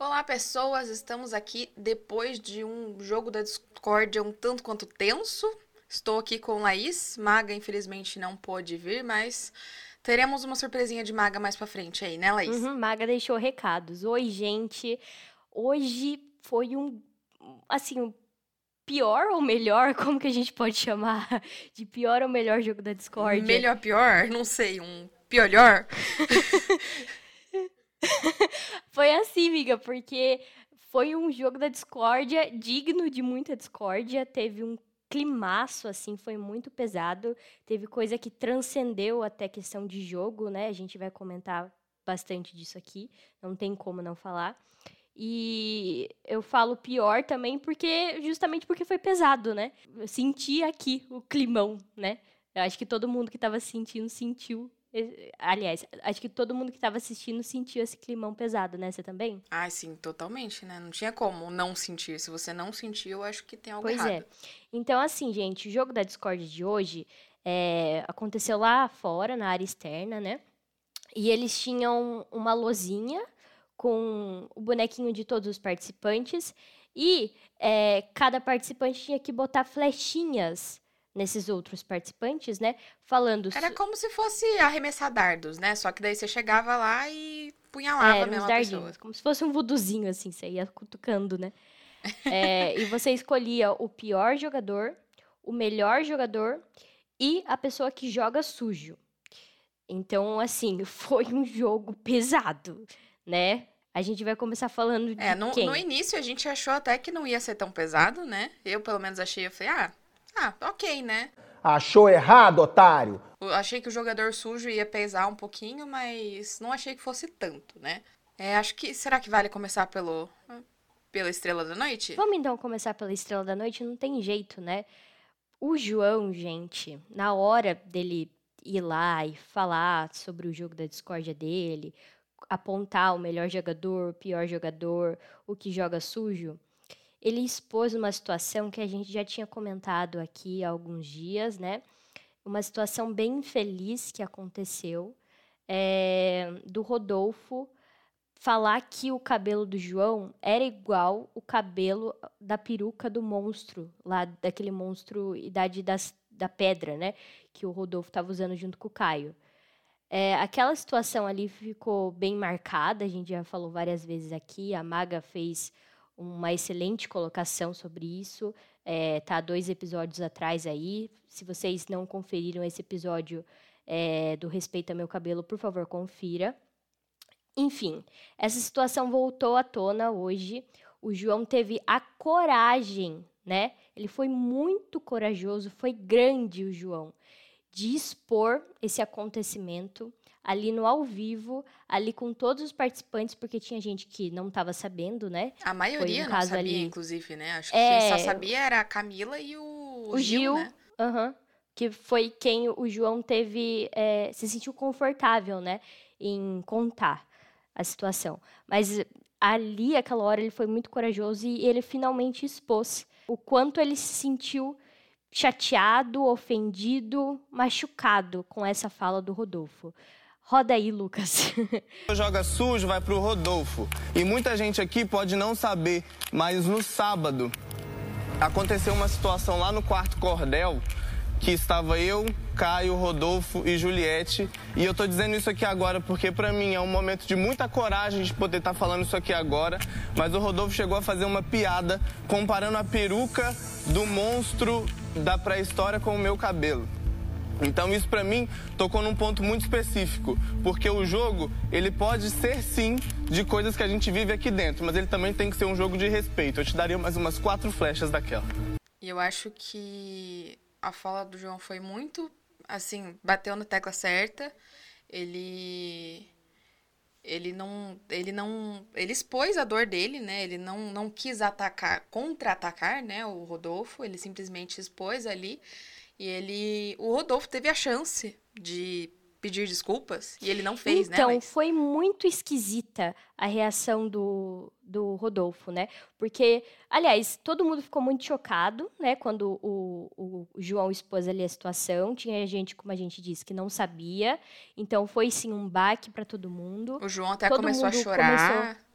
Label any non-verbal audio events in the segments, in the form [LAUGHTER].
Olá, pessoas! Estamos aqui depois de um jogo da discórdia um tanto quanto tenso. Estou aqui com Laís. Maga, infelizmente, não pôde vir, mas teremos uma surpresinha de Maga mais pra frente aí, né, Laís? Uhum, Maga deixou recados. Oi, gente. Hoje foi um. Assim, pior ou melhor? [LAUGHS] Como que a gente pode chamar? De pior ou melhor jogo da Discord? Melhor, pior? Não sei. Um piolhor? [LAUGHS] [LAUGHS] foi assim, amiga, porque foi um jogo da discórdia digno de muita discórdia. Teve um climaço, assim, foi muito pesado. Teve coisa que transcendeu até questão de jogo, né? A gente vai comentar bastante disso aqui, não tem como não falar. E eu falo pior também porque justamente porque foi pesado, né? Eu senti aqui o climão, né? Eu acho que todo mundo que estava sentindo sentiu Aliás, acho que todo mundo que estava assistindo sentiu esse climão pesado, né? Você também? Ah, sim, totalmente, né? Não tinha como não sentir. Se você não sentiu, eu acho que tem algo pois errado. Pois é. Então, assim, gente, o jogo da Discord de hoje é, aconteceu lá fora, na área externa, né? E eles tinham uma lozinha com o bonequinho de todos os participantes. E é, cada participante tinha que botar flechinhas nesses outros participantes, né? Falando. Era como se fosse arremessar dardos, né? Só que daí você chegava lá e punhalava é, a pessoa. Como se fosse um vuduzinho, assim, você ia cutucando, né? [LAUGHS] é, e você escolhia o pior jogador, o melhor jogador e a pessoa que joga sujo. Então, assim, [LAUGHS] foi um jogo pesado, né? A gente vai começar falando de é, no, quem? no início a gente achou até que não ia ser tão pesado, né? Eu, pelo menos, achei, eu falei, ah, ah, ok, né? Achou errado, otário? Eu achei que o jogador sujo ia pesar um pouquinho, mas não achei que fosse tanto, né? É, acho que. Será que vale começar pelo. pela Estrela da Noite? Vamos então começar pela Estrela da Noite, não tem jeito, né? O João, gente, na hora dele ir lá e falar sobre o jogo da discórdia dele, apontar o melhor jogador, o pior jogador, o que joga sujo, ele expôs uma situação que a gente já tinha comentado aqui há alguns dias, né? Uma situação bem infeliz que aconteceu é, do Rodolfo falar que o cabelo do João era igual o cabelo da peruca do monstro, lá daquele monstro Idade das, da Pedra, né? Que o Rodolfo estava usando junto com o Caio. É, aquela situação ali ficou bem marcada, a gente já falou várias vezes aqui, a Maga fez uma excelente colocação sobre isso. É, tá dois episódios atrás aí. Se vocês não conferiram esse episódio é, do Respeita Meu Cabelo, por favor, confira. Enfim, essa situação voltou à tona hoje. O João teve a coragem, né? Ele foi muito corajoso, foi grande o João, de expor esse acontecimento ali no ao vivo, ali com todos os participantes, porque tinha gente que não estava sabendo, né? A maioria um não sabia, ali... inclusive, né? Acho que é... quem só sabia era a Camila e o, o Gil, Gil né? Uhum, que foi quem o João teve, é, se sentiu confortável, né? Em contar a situação. Mas ali, aquela hora, ele foi muito corajoso e ele finalmente expôs o quanto ele se sentiu chateado, ofendido, machucado com essa fala do Rodolfo. Roda aí, Lucas. [LAUGHS] Joga sujo vai pro Rodolfo. E muita gente aqui pode não saber, mas no sábado aconteceu uma situação lá no quarto cordel que estava eu, Caio, Rodolfo e Juliette. E eu tô dizendo isso aqui agora porque para mim é um momento de muita coragem de poder estar tá falando isso aqui agora, mas o Rodolfo chegou a fazer uma piada comparando a peruca do monstro da pré-história com o meu cabelo. Então isso para mim tocou num ponto muito específico, porque o jogo, ele pode ser sim de coisas que a gente vive aqui dentro, mas ele também tem que ser um jogo de respeito. Eu te daria mais umas quatro flechas daquela. E eu acho que a fala do João foi muito, assim, bateu na tecla certa. Ele ele não, ele não, ele expôs a dor dele, né? Ele não, não quis atacar, contra-atacar, né? O Rodolfo, ele simplesmente expôs ali e ele, o Rodolfo teve a chance de pedir desculpas e ele não fez, então, né? Então, foi muito esquisita a reação do, do Rodolfo, né? Porque, aliás, todo mundo ficou muito chocado, né? Quando o, o, João expôs ali a situação. Tinha gente, como a gente disse, que não sabia. Então, foi sim um baque para todo mundo. O João até todo começou a chorar. começou-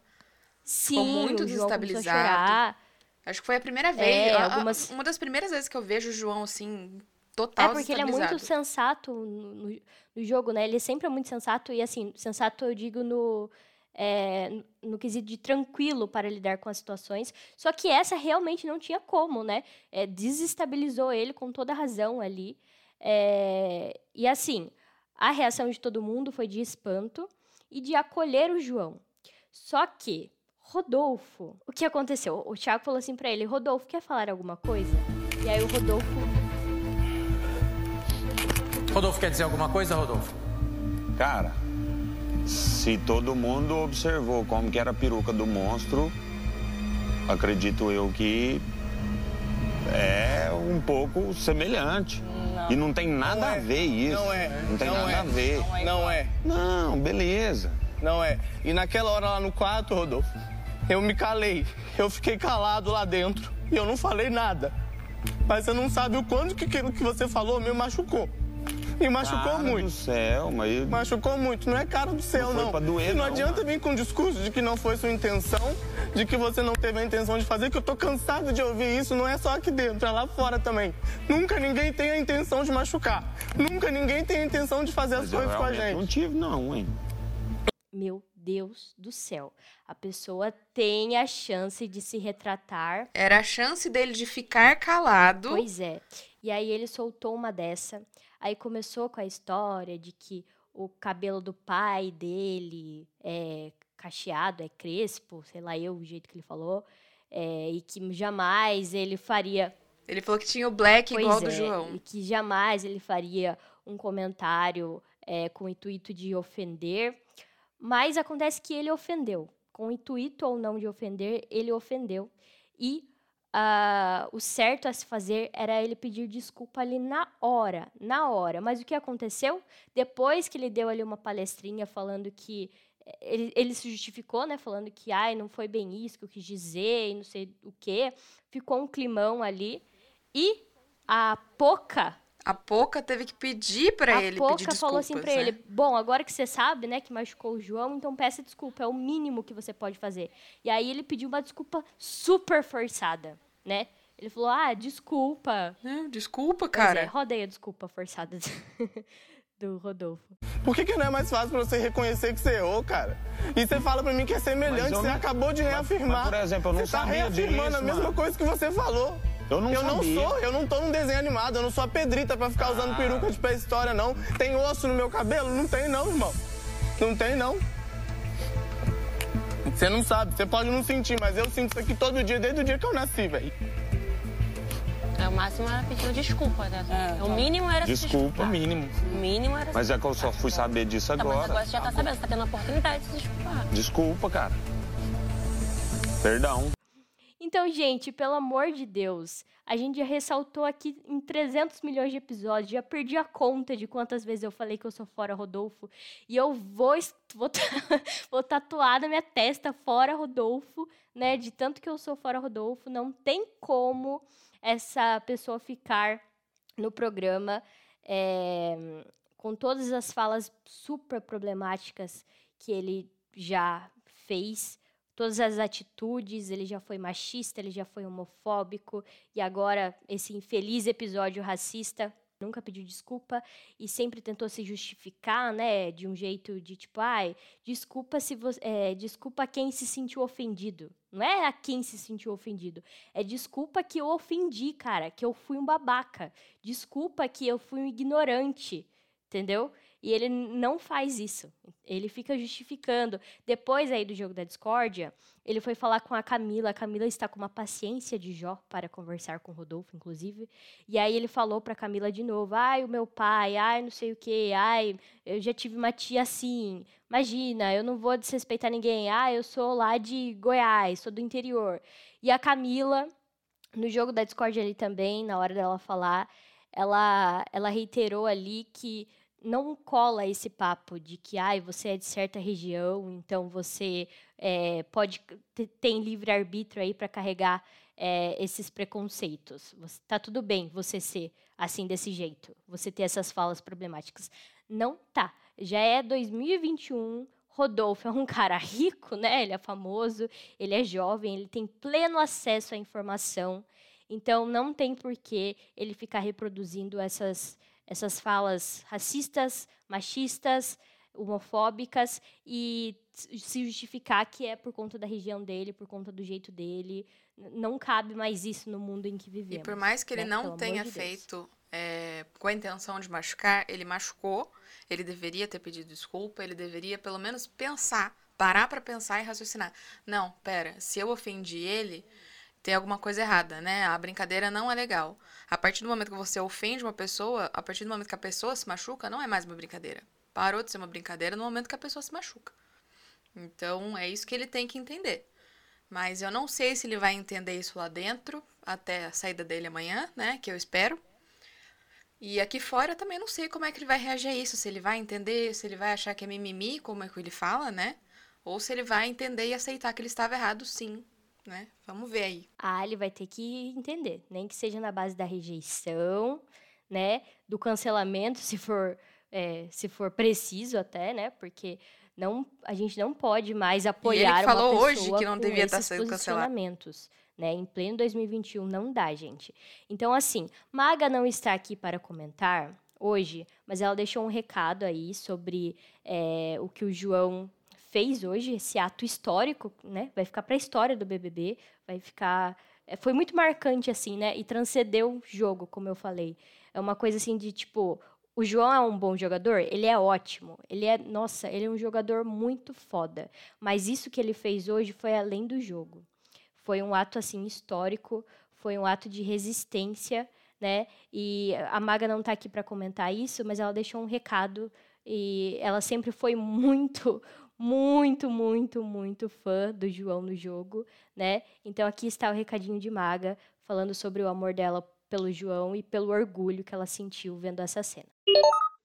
Sim, Ficou muito o João começou a desestabilizado. chorar. Acho que foi a primeira vez. É, algumas- Uma das primeiras vezes que eu vejo o João assim, É total porque ele é muito sensato no, no- jogo, né? Ele sempre é muito sensato e assim, sensato eu digo no é, no- quesito de tranquilo para lidar com as situações. Só que essa realmente não tinha como, né? É, desestabilizou ele com toda razão ali. É, e assim, a reação de todo mundo foi de espanto e de acolher o João. Só que Rodolfo, o que aconteceu? O Thiago falou assim pra ele: Rodolfo, quer falar alguma coisa? E aí o Rodolfo Rodolfo quer dizer alguma coisa, Rodolfo? Cara, se todo mundo observou como que era a peruca do monstro, acredito eu que é um pouco semelhante. E não tem nada Não a é. ver isso. Não é. Não tem Não nada é. a ver. Não é. Não, beleza. Não é. E naquela hora lá no quarto, Rodolfo, eu me calei. Eu fiquei calado lá dentro e eu não falei nada. Mas você não sabe o quanto que aquilo que você falou me machucou. Me machucou Cara muito. do céu, mas... Machucou muito, não é cara do céu, Não foi não. pra doer, e não, não, adianta mano. vir com um discurso de que não foi sua intenção, de que você não teve a intenção de fazer, que eu tô cansado de ouvir isso, não é só aqui dentro, é lá fora também. Nunca ninguém tem a intenção de machucar. Nunca ninguém tem a intenção de fazer as Mas eu coisas com a gente. não tive, não, hein? Meu Deus do céu. A pessoa tem a chance de se retratar. Era a chance dele de ficar calado. Pois é. E aí ele soltou uma dessa. Aí começou com a história de que o cabelo do pai dele é cacheado, é crespo, sei lá eu, o jeito que ele falou. é, e que jamais ele faria Ele falou que tinha o black igual Pois do é, João. E que jamais ele faria um comentário é, com o intuito de ofender. Mas acontece que ele ofendeu. Com o intuito ou não de ofender, ele ofendeu. E ah, o certo a se fazer era ele pedir desculpa ali na hora. Na hora. Mas o que aconteceu? Depois que ele deu ali uma palestrinha falando que. eh, Ele, ele se justificou, né? Falando que ai, não foi bem isso que eu quis dizer e não sei o quê. Ficou um climão ali. E a Poca, A Poca teve que pedir pra a ele Poca pedir desculpas. falou assim pra né? ele: Bom, agora que você sabe, né, que machucou o João, então peça desculpa, é o mínimo que você pode fazer. E aí ele pediu uma desculpa super forçada, né? Ele falou: Ah, desculpa. Não, desculpa, Pois é, cara. roda aí a desculpa forçada [LAUGHS] do Rodolfo. Por que, que não é mais fácil pra você reconhecer que você errou, cara? E você fala pra mim que é semelhante, Mas você não- acabou de reafirmar. mas, por exemplo, eu não você tá sabia reafirmando disso, a mesma mano. coisa que você falou. Eu não eu não sou, eu não tô num desenho animado, eu não sou a Pedrita pra ficar usando peruca de pré-história, não. Tem osso no meu cabelo? Não tem não, irmão. Não tem não. Você não sabe, você pode não sentir, mas eu sinto isso aqui todo dia, desde o dia que eu nasci, velho. É, o máximo era pedir desculpa, né? o mínimo era Desculpa, desculpar. mínimo. O mínimo era Mas é que eu só fui saber disso Tá, mas agora. agora você já tá sabendo, você tá tendo a oportunidade de se desculpar. Desculpa, cara. Perdão. Então, gente, pelo amor de Deus, a gente já ressaltou aqui em 300 milhões de episódios, já perdi a conta de quantas vezes eu falei que eu sou fora Rodolfo, e eu vou, vou, [LAUGHS] vou tatuar na minha testa fora Rodolfo, né? De tanto que eu sou fora Rodolfo, não tem como essa pessoa ficar no programa é, com todas as falas super problemáticas que ele já fez todas as atitudes, ele já foi machista, ele já foi homofóbico e agora esse infeliz episódio racista nunca pediu desculpa e sempre tentou se justificar, né, de um jeito de tipo, ai, desculpa se você, é, desculpa quem se sentiu ofendido. Não é a quem se sentiu ofendido, é desculpa que eu ofendi, cara, que eu fui um babaca. Desculpa que eu fui um ignorante, entendeu? E ele não faz isso. Ele fica justificando. Depois aí do jogo da discórdia, ele foi falar com a Camila. A Camila está com uma paciência de Jó para conversar com Rodolfo, inclusive. E aí ele falou para Camila de novo: "Ai, o meu pai, ai, não sei o quê. Ai, eu já tive uma tia assim. Imagina, eu não vou desrespeitar ninguém. Ah, eu sou lá de Goiás, sou do interior". E a Camila no jogo da discórdia ali também, na hora dela falar, ela ela reiterou ali que não cola esse papo de que ai, você é de certa região, então você é, pode tem livre arbítrio aí para carregar é, esses preconceitos. Está tudo bem você ser assim desse jeito, você ter essas falas problemáticas. Não tá. Já é 2021. Rodolfo é um [LAUGHS] cara rico, né? Ele é famoso, ele é jovem, ele tem pleno acesso à informação. Então não tem por que ele ficar reproduzindo essas essas falas racistas, machistas, homofóbicas e se justificar que é por conta da região dele, por conta do jeito dele. Não cabe mais isso no mundo em que vivemos. E por mais que ele né? não Pelo tenha de feito é, com a intenção de machucar, ele machucou, ele deveria ter pedido desculpa, ele deveria pelo menos pensar, parar para pensar e raciocinar. Não, pera, se eu ofendi ele, tem alguma coisa errada, né? A brincadeira não é legal. A partir do momento que você ofende uma pessoa, a partir do momento que a pessoa se machuca, não é mais uma brincadeira. Parou de ser uma brincadeira no momento que a pessoa se machuca. Então, é isso que ele tem que entender. Mas eu não sei se ele vai entender isso lá dentro, até a saída dele amanhã, né? Que eu espero. E aqui fora eu também não sei como é que ele vai reagir a isso. Se ele vai entender, se ele vai achar que é mimimi, como é que ele fala, né? Ou se ele vai entender e aceitar que ele estava errado, sim, né? Vamos ver aí. Ah, ele vai ter que entender, nem que seja na base da rejeição, né? Do cancelamento, se for, é, se for preciso até, né? Porque não, a gente não pode mais apoiar ele falou uma hoje pessoa que não devia estar esses sendo cancelado. posicionamentos, Né? Em pleno 2021 não dá, gente. Então, assim, Maga não está aqui para comentar hoje, mas ela deixou um recado aí sobre é, o que o João fez hoje, esse ato histórico, né? Vai ficar para a história do BBB, vai ficar é, foi muito marcante assim, né? E transcendeu o jogo, como eu falei. É uma coisa assim de tipo, o João é um bom jogador, ele é ótimo. Ele é, nossa, ele é um jogador muito foda. Mas isso que ele fez hoje foi além do jogo. Foi um ato assim histórico, foi um ato de resistência, né? E a Maga não está aqui para comentar isso, mas ela deixou um recado e ela sempre foi [LAUGHS] muito muito, muito, muito fã do João no jogo, né? Então aqui está o recadinho de Maga falando sobre o amor dela pelo João e pelo orgulho que ela sentiu vendo essa cena.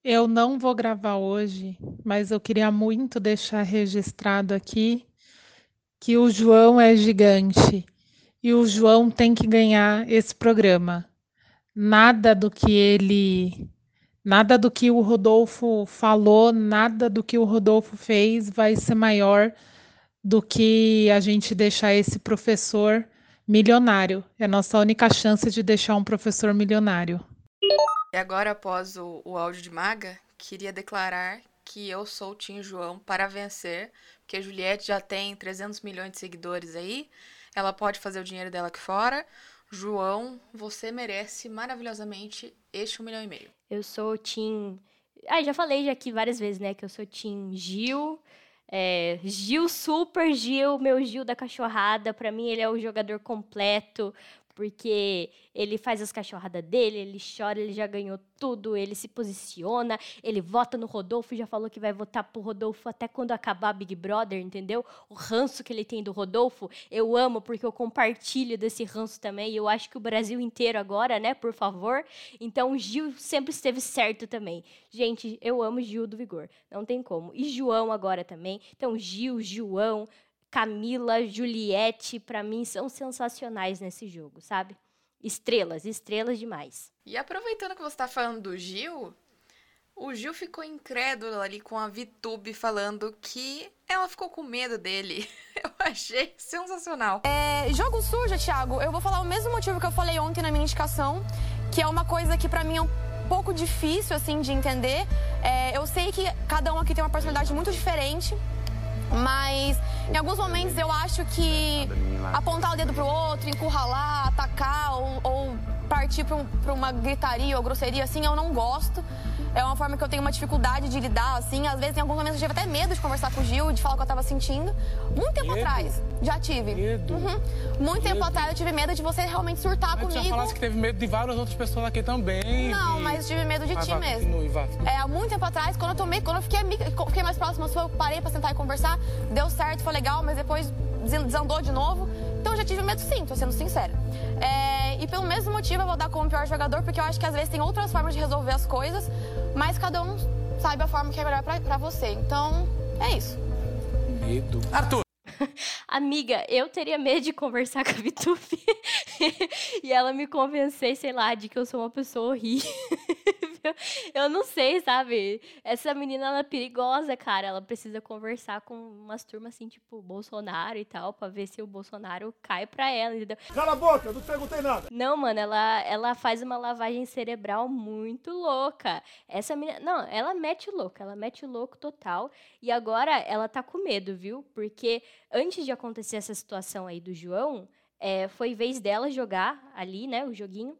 Eu não vou gravar hoje, mas eu queria muito deixar registrado aqui que o João é gigante e o João tem que ganhar esse programa. Nada do que ele Nada do que o Rodolfo falou, nada do que o Rodolfo fez vai ser maior do que a gente deixar esse professor milionário. É a nossa única chance de deixar um professor milionário. E agora, após o, o áudio de Maga, queria declarar que eu sou o Tim João para vencer, porque a Juliette já tem 300 milhões de seguidores aí, ela pode fazer o dinheiro dela aqui fora. João, você merece maravilhosamente este um milhão e meio. Eu sou Tim. Ah, já falei já aqui várias vezes, né? Que eu sou Tim Gil. É, Gil Super Gil, meu Gil da cachorrada. Para mim, ele é o jogador completo porque ele faz as cachorradas dele, ele chora, ele já ganhou tudo, ele se posiciona, ele vota no Rodolfo, já falou que vai votar pro Rodolfo até quando acabar Big Brother, entendeu? O ranço que ele tem do Rodolfo, eu amo porque eu compartilho desse ranço também, e eu acho que o Brasil inteiro agora, né, por favor. Então o Gil sempre esteve certo também. Gente, eu amo Gil do Vigor, não tem como. E João agora também. Então Gil, João, Camila, Juliette, para mim são sensacionais nesse jogo, sabe? Estrelas, estrelas demais. E aproveitando que você tá falando do Gil, o Gil ficou incrédulo ali com a Vitube falando que ela ficou com medo dele. [LAUGHS] Eu achei sensacional. É, jogo sujo, Thiago, eu vou falar o mesmo motivo que eu falei ontem na minha indicação, que é uma coisa que para mim é um pouco difícil, assim, de entender. É, eu sei que cada um aqui tem uma personalidade muito diferente, mas em alguns momentos eu acho que apontar o dedo pro outro, encurralar, atacar ou, ou partir para um, uma gritaria ou grosseria assim, eu não gosto. É uma forma que eu tenho uma dificuldade de lidar, assim. Às vezes, em alguns momentos, eu tive até medo de conversar com o Gil, de falar o que eu tava sentindo. Muito tempo Medo? atrás, já tive. Medo? Uhum. Muito tempo Medo? atrás, eu tive medo de você realmente surtar Mas comigo. falasse que teve medo de várias outras pessoas aqui também. Não, e- mas tive medo de Vai, ti mesmo. continue, vá. É, há muito tempo atrás, quando eu tomei, quando eu fiquei, fiquei mais próxima sua, eu parei pra sentar e conversar, deu certo, foi legal, mas depois desandou de novo. Então eu já tive medo sim, tô sendo sincera. É, e pelo mesmo motivo eu vou dar como pior jogador, porque eu acho que às vezes tem outras formas de resolver as coisas, mas cada um sabe a forma que é melhor pra, pra você. Então, é isso. Medo. Arthur. [LAUGHS] Amiga, eu teria medo de conversar [LAUGHS] com a Vitube [LAUGHS] e ela me convencer, sei lá, de que eu sou uma pessoa horrível. [LAUGHS] Eu não sei, sabe? Essa menina, ela é perigosa, cara. Ela precisa conversar com umas turmas assim, tipo, Bolsonaro e tal, pra ver se o Bolsonaro cai pra ela, entendeu? Cala a boca, não te perguntei nada. Não, mano, ela, ela faz uma lavagem cerebral muito louca. Essa menina. Não, ela mete o louco, ela mete o louco total. E agora ela tá com medo, viu? Porque antes de acontecer essa situação aí do João, é, foi vez dela jogar ali, né, o joguinho.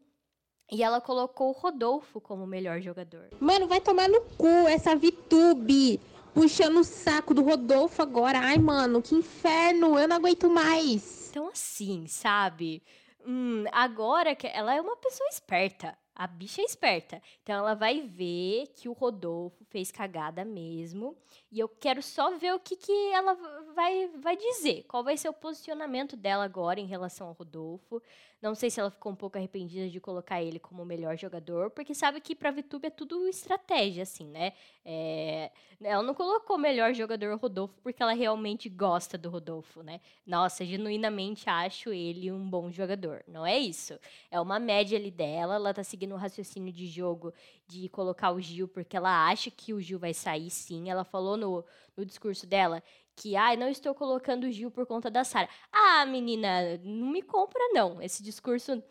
E ela colocou o Rodolfo como o melhor jogador. Mano, vai tomar no cu essa VTube. Puxando o saco do Rodolfo agora. Ai, mano, que inferno. Eu não aguento mais. Então, assim, sabe? Hum, agora que ela é uma pessoa esperta. A bicha é esperta. Então ela vai ver que o Rodolfo fez cagada mesmo. E eu quero só ver o que, que ela vai, vai dizer. Qual vai ser o posicionamento dela agora em relação ao Rodolfo. Não sei se ela ficou um pouco arrependida de colocar ele como o melhor jogador, porque sabe que pra VTube é tudo estratégia, assim, né? É, ela não colocou o melhor jogador Rodolfo porque ela realmente gosta do Rodolfo, né? Nossa, genuinamente acho ele um bom jogador. Não é isso. É uma média ali dela, ela tá seguindo um raciocínio de jogo de colocar o Gil porque ela acha que o Gil vai sair sim. Ela falou no, no discurso dela que, ai, não estou colocando o Gil por conta da Sara. Ah, menina, não me compra não. Esse discurso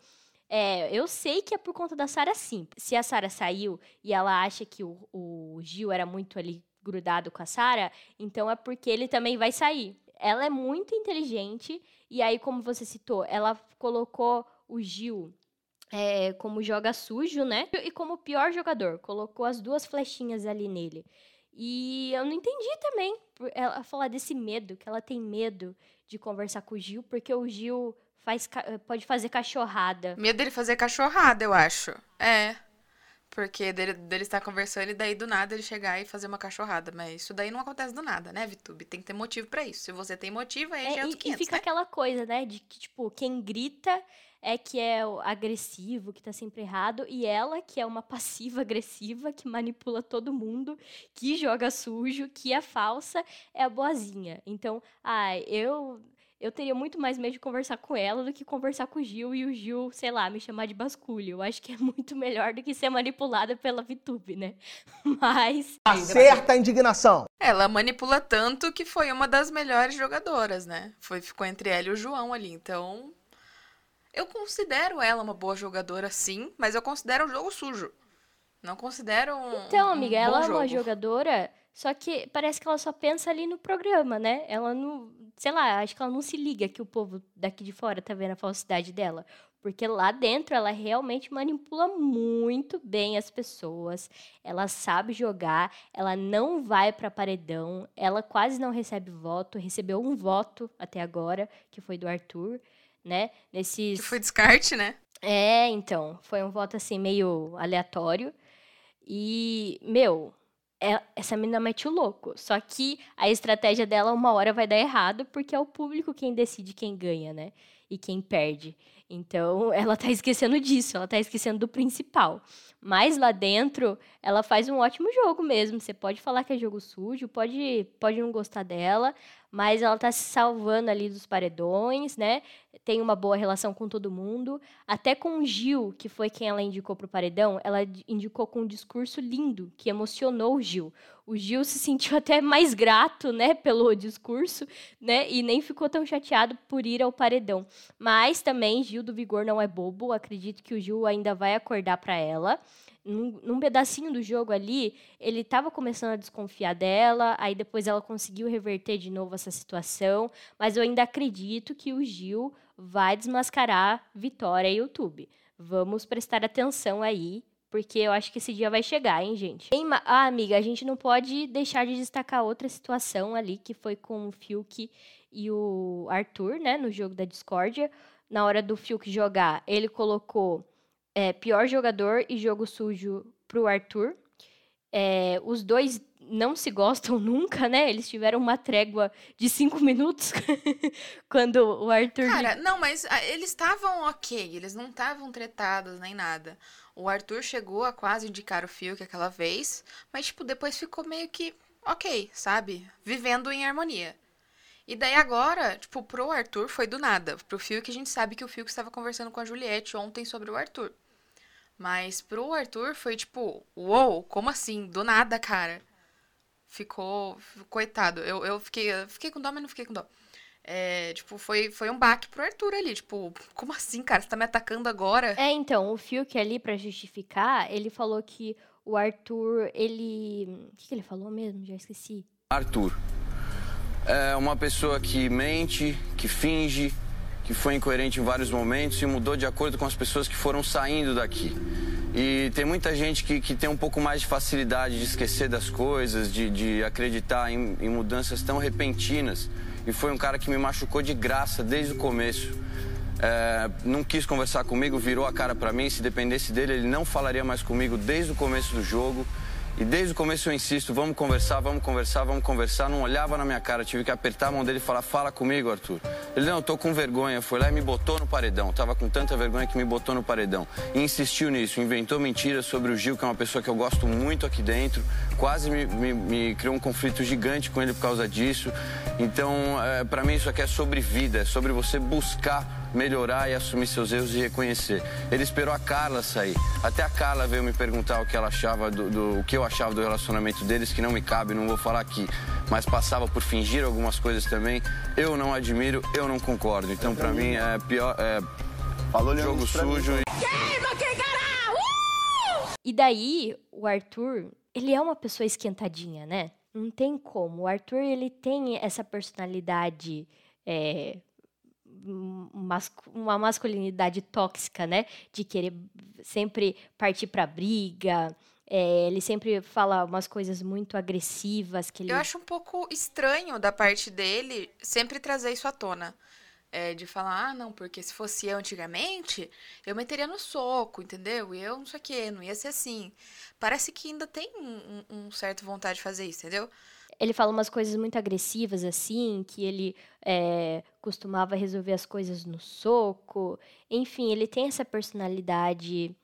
é, eu sei que é por conta da Sara sim. Se a Sara saiu e ela acha que o, o Gil era muito ali grudado com a Sara, então é porque ele também vai sair. Ela é muito inteligente e aí, como você citou, ela colocou o Gil é, como joga sujo, né? E como pior jogador, colocou as duas flechinhas ali nele. E eu não entendi também ela falar desse medo, que ela tem medo de conversar com o Gil, porque o Gil faz, ca- pode fazer cachorrada. Medo dele fazer cachorrada, eu acho. É. Porque dele, dele estar conversando e daí do nada ele chegar e fazer uma cachorrada. Mas isso daí não acontece do nada, né, Vitube? Tem que ter motivo pra isso. Se você tem motivo, aí É, já é e, os e 500, fica né? aquela coisa, né? De que, tipo, quem grita é que é o agressivo, que tá sempre errado, e ela, que é uma [LAUGHS] passiva agressiva, que manipula todo mundo, que joga sujo, que é falsa, é a boazinha. Então, ai, eu. Eu teria muito mais medo de conversar com ela do que conversar com o Gil e o Gil, sei lá, me chamar de basculho. Eu acho que é [LAUGHS] muito melhor do que ser manipulada pela VTube, né? [LAUGHS] Mas. Acerta a indignação. Ela manipula tanto que foi uma das melhores jogadoras, né? Foi, ficou entre ela e o João ali. Então, eu considero ela uma boa jogadora, sim, mas eu considero o jogo sujo. Não considero um. Então, um amiga, bom ela é jogo. uma jogadora, só que parece que ela só pensa ali no programa, né? Ela não. Sei lá, acho que ela não se liga que o povo daqui de fora tá vendo a falsidade dela. Porque lá dentro ela realmente manipula muito bem as pessoas. Ela sabe jogar, ela não vai pra paredão, ela quase não recebe voto, recebeu um voto até agora, que foi do Arthur, né? Nesses Que foi descarte, né? é, então, foi um voto assim meio aleatório. E, meu, é- essa menina mete o louco. Só que a estratégia dela uma hora vai dar errado, porque é o público quem decide quem ganha, né? E quem perde. Então, [LAUGHS] ela tá esquecendo disso, ela tá esquecendo do principal. Mas lá dentro, ela faz um ótimo jogo mesmo. Você pode falar que é jogo sujo, pode, pode não gostar dela, mas ela tá se salvando ali dos paredões, né? Tem uma boa relação com todo mundo. Até com o Gil, que foi quem ela indicou pro paredão, ela indicou com um discurso lindo, que emocionou o Gil. O Gil se sentiu [LAUGHS] até mais grato, né, pelo discurso, né? E nem ficou tão chateado por ir ao paredão. Mas também Gil do Vigor não é bobo. Acredito que o Gil ainda vai acordar para ela. Num, num pedacinho do jogo ali, ele estava começando a desconfiar dela, aí depois ela conseguiu reverter de novo essa situação, mas eu ainda acredito que o Gil vai desmascarar Vitória e YouTube. Vamos prestar atenção aí Porque eu acho que esse dia vai chegar, hein, gente? Ah, amiga, a gente não pode deixar de destacar outra situação ali, que foi com o Fiuk e o Arthur, né, no jogo da discórdia. Na hora do Fiuk jogar, ele colocou é, pior jogador e jogo sujo pro Arthur. É, os dois não se gostam [LAUGHS] nunca, né? Eles tiveram uma trégua de cinco minutos [LAUGHS] quando o Arthur. Cara, não, mas ah, eles estavam ok, eles não estavam tretados nem nada. O Arthur chegou a quase indicar o Fiuk aquela vez, mas, tipo, depois ficou meio que ok, sabe? Vivendo em harmonia. E daí agora, tipo, pro Arthur foi do nada. Pro Fiuk a gente sabe que o Fiuk estava conversando com a Juliette ontem sobre o Arthur. Mas pro Arthur foi tipo, uou, como assim? Do nada, cara. Ficou. Coitado. Eu, eu fiquei. eu fiquei com dó, mas não fiquei com dó. É, tipo, foi, foi um baque pro Arthur ali. Tipo, como assim, cara? Você tá me atacando agora? É, então, o Fiuk ali, pra justificar, ele falou que o Arthur, ele. O que, que ele falou mesmo? Já esqueci. Arthur é uma pessoa que mente, que finge, que foi incoerente em vários momentos e mudou de acordo com as pessoas que foram saindo daqui. E tem muita gente que, que tem um pouco mais de facilidade de esquecer das coisas, de, de acreditar em, em mudanças tão repentinas. E foi um cara que me machucou de graça desde o começo. É, não quis conversar comigo, virou a cara pra mim. Se dependesse dele, ele não falaria mais comigo desde o começo do jogo. E desde o começo eu insisto, vamos conversar, vamos conversar, vamos conversar. Não olhava na minha cara, tive que apertar a mão dele e falar, fala comigo, Arthur. Ele, não, eu tô com vergonha. Foi lá e me botou no paredão. Tava com tanta vergonha que me botou no paredão. E insistiu nisso, inventou mentiras sobre o Gil, que é uma pessoa que eu gosto muito aqui dentro. Quase me, me- me criou um conflito gigante com ele por causa disso. Então, é, para mim, isso aqui é sobre vida, é sobre você buscar melhorar e assumir seus erros e reconhecer. Ele esperou a Carla sair. Até a Carla veio me perguntar o que ela achava do, do- o que eu achava do relacionamento deles, que não me cabe, não vou falar aqui. Mas passava por fingir algumas coisas também. Eu não admiro, eu não concordo. Então, pra mim, é pior. É, jogo sujo. e- E daí, o Arthur, ele é uma pessoa esquentadinha, né? Não tem como. O Arthur, ele tem essa personalidade. é, uma masculinidade tóxica, né? De querer sempre partir pra briga. é, ele sempre fala umas coisas muito agressivas que ele Eu acho um pouco estranho da parte dele sempre trazer isso à tona. É, de falar, ah, não, porque se fosse eu antigamente, eu meteria no soco, entendeu? E eu não sei o quê, não ia ser assim. Parece que ainda tem um, um certo vontade de fazer isso, entendeu? Ele fala umas coisas muito agressivas, assim, que ele é, costumava resolver as coisas no soco. Enfim, ele tem essa personalidade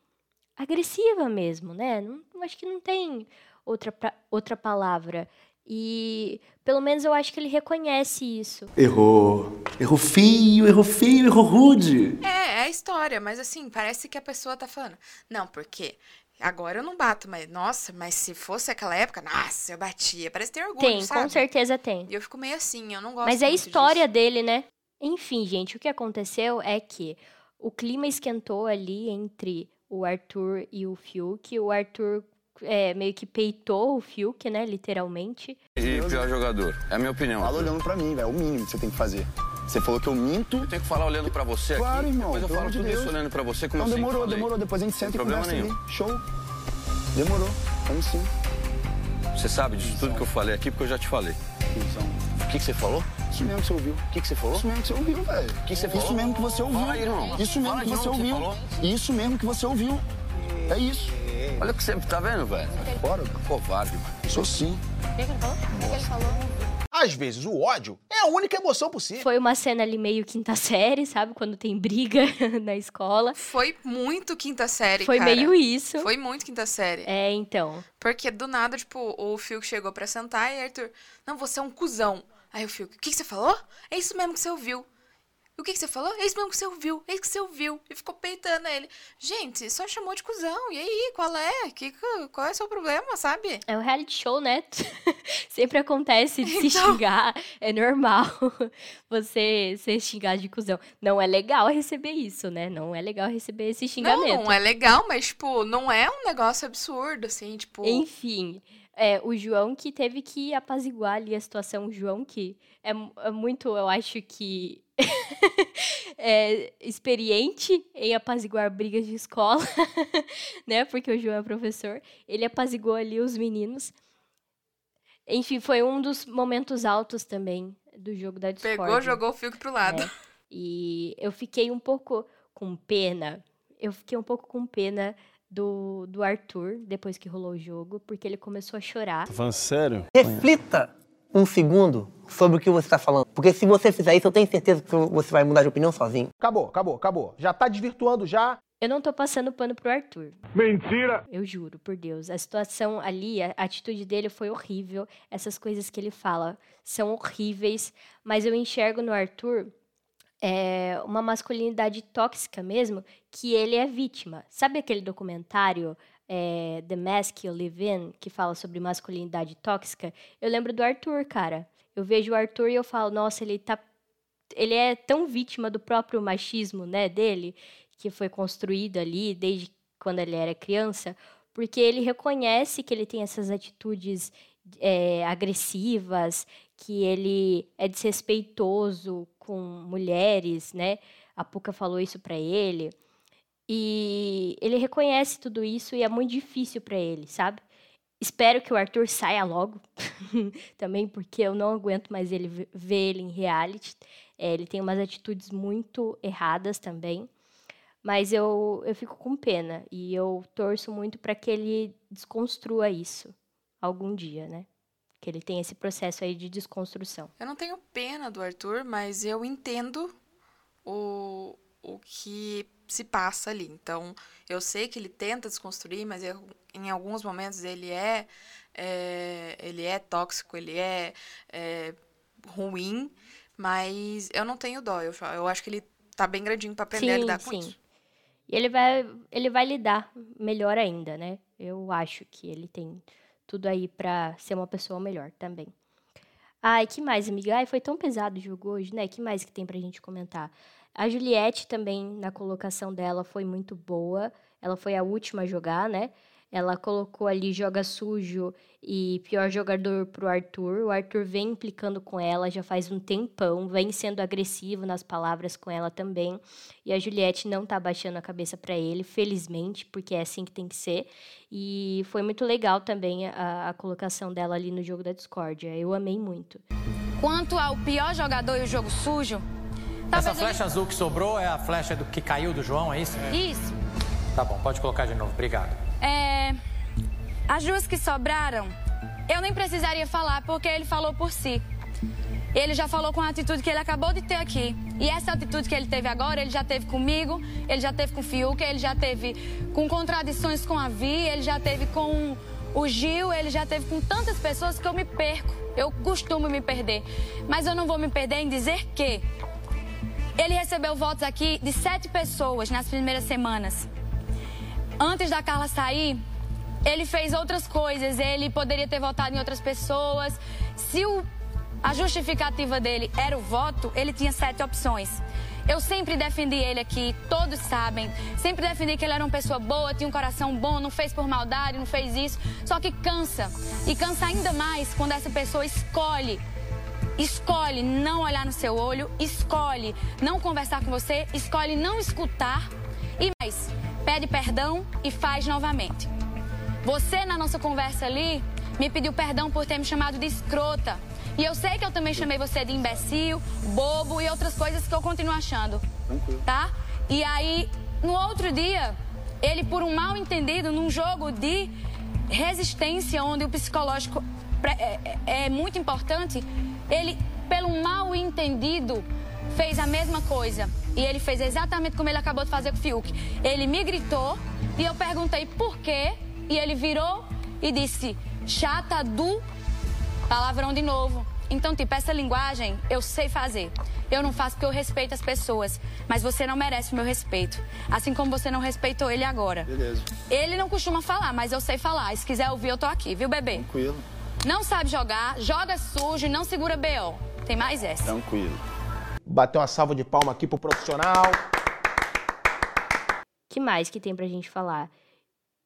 agressiva mesmo, né? Não, acho que não tem outra, outra palavra. E pelo menos eu acho que ele reconhece isso. Errou. Errou feio, errou feio, errou rude. É, é a história, mas assim, parece que a pessoa tá falando, não, porque agora eu não bato, mas nossa, mas se fosse aquela época, nossa, eu batia. Parece ter orgulho, Tem, sabe? com certeza tem. E eu fico meio assim, eu não gosto Mas é a história dele, né? Enfim, gente, o que aconteceu é que o clima esquentou ali entre o Arthur e o Fiuk. O Arthur é, meio que peitou o Fiuk, né? Literalmente. E pior jogador. É a minha opinião. Fala olhando pra mim, velho. É o mínimo que você tem que fazer. Você falou que eu minto. Eu tenho que falar olhando pra você Claro, aqui. irmão. Depois eu falo de tudo Deus. isso olhando pra você como Não, eu demorou, falei. demorou. Depois a gente senta e problema conversa nenhum. ali. Show. Demorou. Vamos sim. Você sabe disso tudo que eu falei aqui, porque eu já te falei. O que, que você falou? Isso mesmo que você ouviu. O que, que você falou? Isso mesmo que você ouviu, velho. O que que você falou? Isso mesmo que você ouviu. Fala aí, irmão. Isso mesmo Fala que você ouviu. você falou. Isso mesmo que você ouviu. É isso. Olha o que você tá vendo, velho. Bora. Covarde, mano. Sou sim. O que que ele falou? O que ele falou? Às vezes o ódio é a única emoção possível. Foi uma cena ali meio quinta série, sabe? Quando tem briga [LAUGHS] na escola. Foi muito quinta série, Foi cara. meio isso. Foi muito quinta série. É, então. Porque do nada, tipo, o Fiuk chegou pra sentar e Arthur, não, você é um cuzão. Aí o Fiuk, o que, que você falou? É isso mesmo que você ouviu. O que, que você falou? É isso mesmo que você ouviu. É isso que você ouviu. E ficou peitando ele. Gente, só chamou de cuzão. E aí, qual é? Que, qual é o seu problema, sabe? É um reality show, né? [LAUGHS] Sempre acontece de se Então. xingar. É normal [LAUGHS] você ser xingado de cuzão. Não é legal receber isso, né? Não é legal receber esse xingamento. Não, não é legal, mas, tipo, não é um negócio absurdo, assim, tipo... Enfim, é, o João que teve que apaziguar ali a situação. O João que é, é muito, eu acho que. [LAUGHS] é, experiente em apaziguar brigas de escola, [LAUGHS] né? Porque o João é professor. Ele apaziguou ali os meninos. Enfim, foi um dos momentos altos também do jogo da Discord. Pegou, jogou o Fiuk pro lado. É. E eu fiquei um pouco com pena. Eu fiquei um pouco com pena do, do Arthur, depois que rolou o jogo, porque ele começou a chorar. Tá falando sério? Reflita um segundo sobre o que você está falando. Porque se você fizer isso, eu tenho certeza que você vai mudar de opinião sozinho. Acabou, acabou, acabou. Já tá desvirtuando já. Eu não tô passando pano pro Arthur. Mentira! Eu juro, por Deus. A situação ali, a atitude dele foi horrível. Essas coisas que ele fala são horríveis. Mas eu enxergo no Arthur é, uma masculinidade tóxica mesmo, que ele é vítima. Sabe aquele documentário é, The Mask You Live In, que fala sobre masculinidade tóxica? Eu lembro do Arthur, cara. Eu vejo o Arthur e eu falo, nossa, ele tá. Ele é tão vítima do próprio machismo, né, dele, que foi construído ali desde quando ele era criança, porque ele reconhece que ele tem essas atitudes é, agressivas, que ele é desrespeitoso com mulheres, né? A Puka falou isso para ele. E ele reconhece tudo isso e é muito difícil para ele, sabe? Espero que o Arthur saia logo, [LAUGHS] também porque eu não aguento mais ele ver ele em reality. É, ele tem umas atitudes muito erradas também, mas eu, eu fico com pena e eu torço muito para que ele desconstrua isso algum dia, né? Que ele tenha esse processo aí de desconstrução. Eu não tenho pena do Arthur, mas eu entendo o, o que se passa ali. Então, eu sei que ele tenta desconstruir, mas eu, em alguns momentos ele é, é, ele é tóxico, ele é, é, ruim, mas eu não tenho dó. Eu, eu acho que ele tá bem grandinho para aprender sim, a lidar com sim. isso. E ele vai, ele vai lidar melhor ainda, né? Eu acho que ele tem tudo aí para ser uma pessoa melhor também. Ai, que mais, amiga? Ai, foi tão pesado o jogo hoje, né? Que mais que tem pra gente comentar? A Juliette também, na colocação dela, foi muito boa. Ela foi a última a jogar, né? Ela colocou ali joga sujo e pior jogador pro Arthur. O Arthur vem implicando com ela já faz um tempão, vem sendo agressivo nas palavras com ela também. E a Juliette não tá baixando a cabeça para ele, felizmente, porque é assim que tem que ser. E foi muito legal também a, a colocação dela ali no jogo da discórdia. Eu amei muito. Quanto ao pior jogador e o jogo sujo, Essa talvez flecha azul que sobrou é a flecha do que caiu do João, é isso? Isso. Tá bom, pode colocar de novo, obrigado. É... As duas que sobraram, eu nem precisaria falar, porque ele falou por si. Ele já falou com a atitude que ele acabou de ter aqui. E essa atitude que ele teve agora, ele já teve comigo, ele já teve com o Fiuk, ele já teve com contradições com a Vi, ele já teve com o Gil, ele já teve com tantas pessoas que eu me perco. Eu costumo me perder. Mas eu não vou me perder em dizer que ele recebeu votos aqui de sete pessoas nas primeiras semanas. Antes da Carla sair, ele fez outras coisas, ele poderia ter votado em outras pessoas. Se o, a justificativa dele era o voto, ele tinha sete opções. Eu sempre defendi ele aqui, todos sabem. Sempre defendi que ele era uma pessoa boa, tinha um coração bom, não fez por maldade, não fez isso. Só que cansa. E cansa ainda mais quando essa pessoa escolhe. Escolhe não olhar no seu olho, escolhe não conversar com você, escolhe não escutar e mais, pede perdão e faz novamente. Você, na nossa conversa ali, me pediu perdão por ter me chamado de escrota. E eu sei que eu também chamei você de imbecil, bobo e outras coisas que eu continuo achando. Tranquilo. Tá? E aí, no outro dia, ele, por um mal entendido, num jogo de resistência, onde o psicológico é, é- é muito importante, ele, pelo mal entendido, fez a mesma coisa. E ele fez exatamente como ele acabou de fazer com o Fiuk. Ele me gritou e eu perguntei por quê. E ele virou e disse: chata do palavrão de novo. Então, tipo, essa linguagem eu sei fazer. Eu não faço porque eu respeito as pessoas. Mas você não merece o meu respeito. Assim como você não respeitou ele agora. Beleza. Ele não costuma falar, mas eu sei falar. E se quiser ouvir, eu tô aqui, viu, bebê? Tranquilo. Não sabe jogar, joga sujo e não segura BO. Tem mais essa. Tranquilo. Bater uma salva de palma aqui pro profissional. que mais que tem pra gente falar?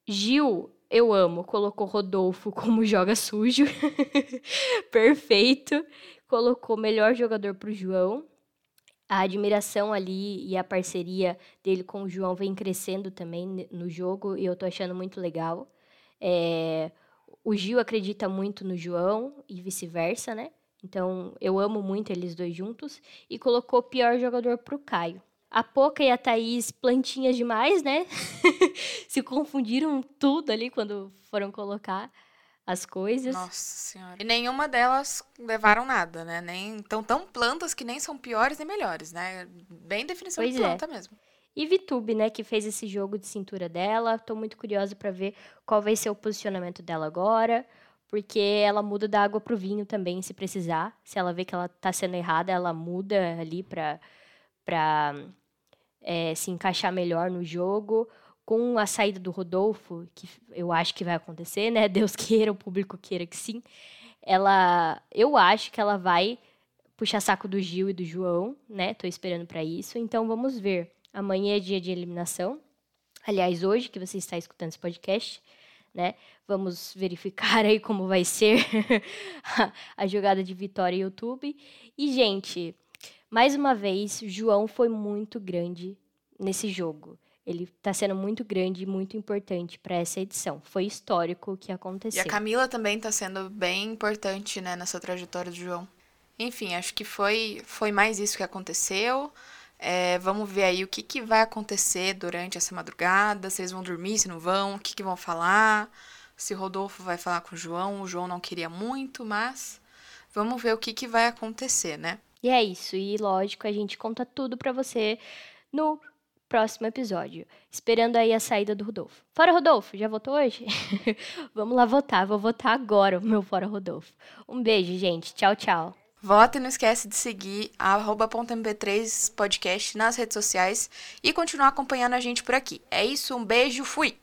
Gil, eu amo, colocou Rodolfo [LAUGHS] como joga sujo. [LAUGHS] Perfeito. Colocou melhor jogador pro João. A admiração ali e a parceria dele com o João vem crescendo também no jogo e eu tô achando muito legal. É, o Gil acredita muito no João e vice-versa, né? Então eu amo muito eles dois juntos e colocou o pior jogador pro Caio. A Poca e a Thaís, plantinhas demais, né? [LAUGHS] Se confundiram tudo ali quando foram colocar as coisas. Nossa senhora. E nenhuma delas levaram nada, né? Nem, então, tão plantas que nem são piores nem melhores, né? Bem definição Pois de é. planta mesmo. E Vitube, né, que fez esse jogo de cintura dela. Tô muito curiosa pra ver qual vai ser o posicionamento dela agora, porque ela muda da água pro vinho também, se precisar. Se ela vê que ela tá sendo errada, ela muda ali pra, pra é, se encaixar melhor no jogo. Com a saída do Rodolfo, que eu acho que vai acontecer, né? [LAUGHS] Deus queira, o público queira que sim. Ela, eu acho que ela vai puxar saco do Gil e do João, né? Tô esperando pra isso. Então vamos ver. Amanhã é dia de eliminação. Aliás, hoje que você está escutando esse podcast, né? Vamos verificar [LAUGHS] aí como vai ser a jogada de vitória no YouTube. E, gente, mais uma vez, o João foi muito grande nesse jogo. Ele tá sendo muito grande e muito importante para essa edição. Foi histórico o que E aconteceu. a Camila também tá sendo bem importante, né, nessa trajetória do João. Enfim, acho que foi, foi mais isso que aconteceu. É, vamos ver aí o que, que vai acontecer durante essa madrugada, se eles vão dormir, se não vão, o que, que vão falar, se Rodolfo vai falar com o João. O João não queria muito, mas vamos ver o que, que vai acontecer, né? E é isso. E lógico, a gente conta tudo pra você no próximo episódio. Esperando aí a saída do Rodolfo. Fora Rodolfo, já votou hoje? [LAUGHS] Vamos lá votar. Vou votar agora o meu Fora Rodolfo. Um beijo, gente. Tchau, tchau. Vota e não esquece de seguir a arroba ponto .mp3 podcast nas redes sociais e continuar acompanhando a gente por aqui. É isso, um beijo, fui!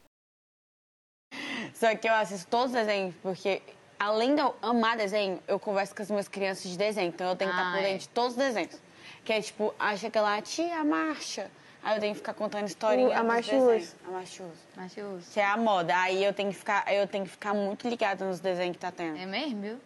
Só que eu assisto todos os desenhos, porque além de eu amar desenho, eu converso com as minhas crianças de desenho. Então eu tenho que estar por Ah, é. dentro de todos os desenhos. Que é tipo, acha que lá, tia, marcha. Aí eu tenho que ficar contando historinha. A Marcha. Uso. A marcha uso. Marcha uso. Que é a moda. Aí eu tenho que ficar, aí eu tenho que ficar muito ligada nos desenhos que tá tendo. É mesmo, viu?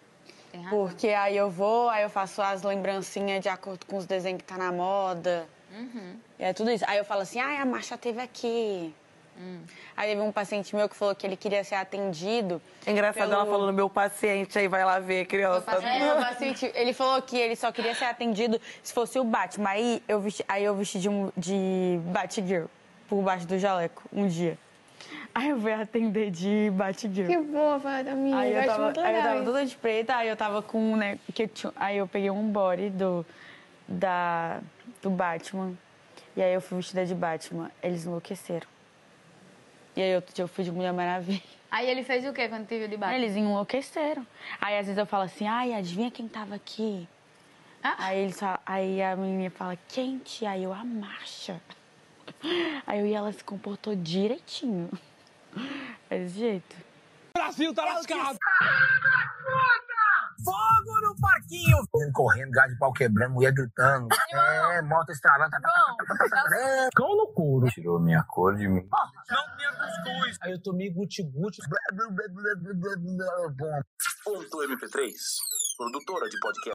Porque aí eu vou, aí eu faço as lembrancinhas de acordo com os desenhos que tá na moda. Uhum. E é tudo isso. Aí eu falo assim, ai, a marcha teve aqui. Hum. Aí teve um paciente meu que falou que ele queria ser atendido. É engraçado pelo- ela falando meu paciente, aí vai lá ver a criança. É, meu paciente, ele falou que ele só queria ser atendido se fosse o Batman. Aí eu vesti, aí eu vesti de, um, de Batgirl por baixo do jaleco um dia. Aí eu fui atender de Batgirl. Que boa, amiga. Aí eu, tava, muito aí eu legal tava toda de preta, aí eu tava com, né, que eu tinha- aí eu peguei um body do, da, do Batman, e aí eu fui vestida de Batman. Eles enlouqueceram. E aí outro dia eu fui de Mulher Maravilha. Aí ele fez o quê quando te viu de baixo? Eles enlouqueceram. Aí às vezes eu falo assim, ai, adivinha quem tava aqui? Ah. Aí, eles falam- aí a menina fala, quente, aí eu, a marcha. Aí eu, e ela se comportou direitinho. É desse jeito. Brasil tá lascado! Fogo no parquinho! Correndo, gás de pau quebrando, mulher gritando. É, moto estralando. Cão no couro. Tirou minha cor de mim. Não tinha cuscuz. Aí eu tomei guti-guti. Ponto MP3, produtora de podcast.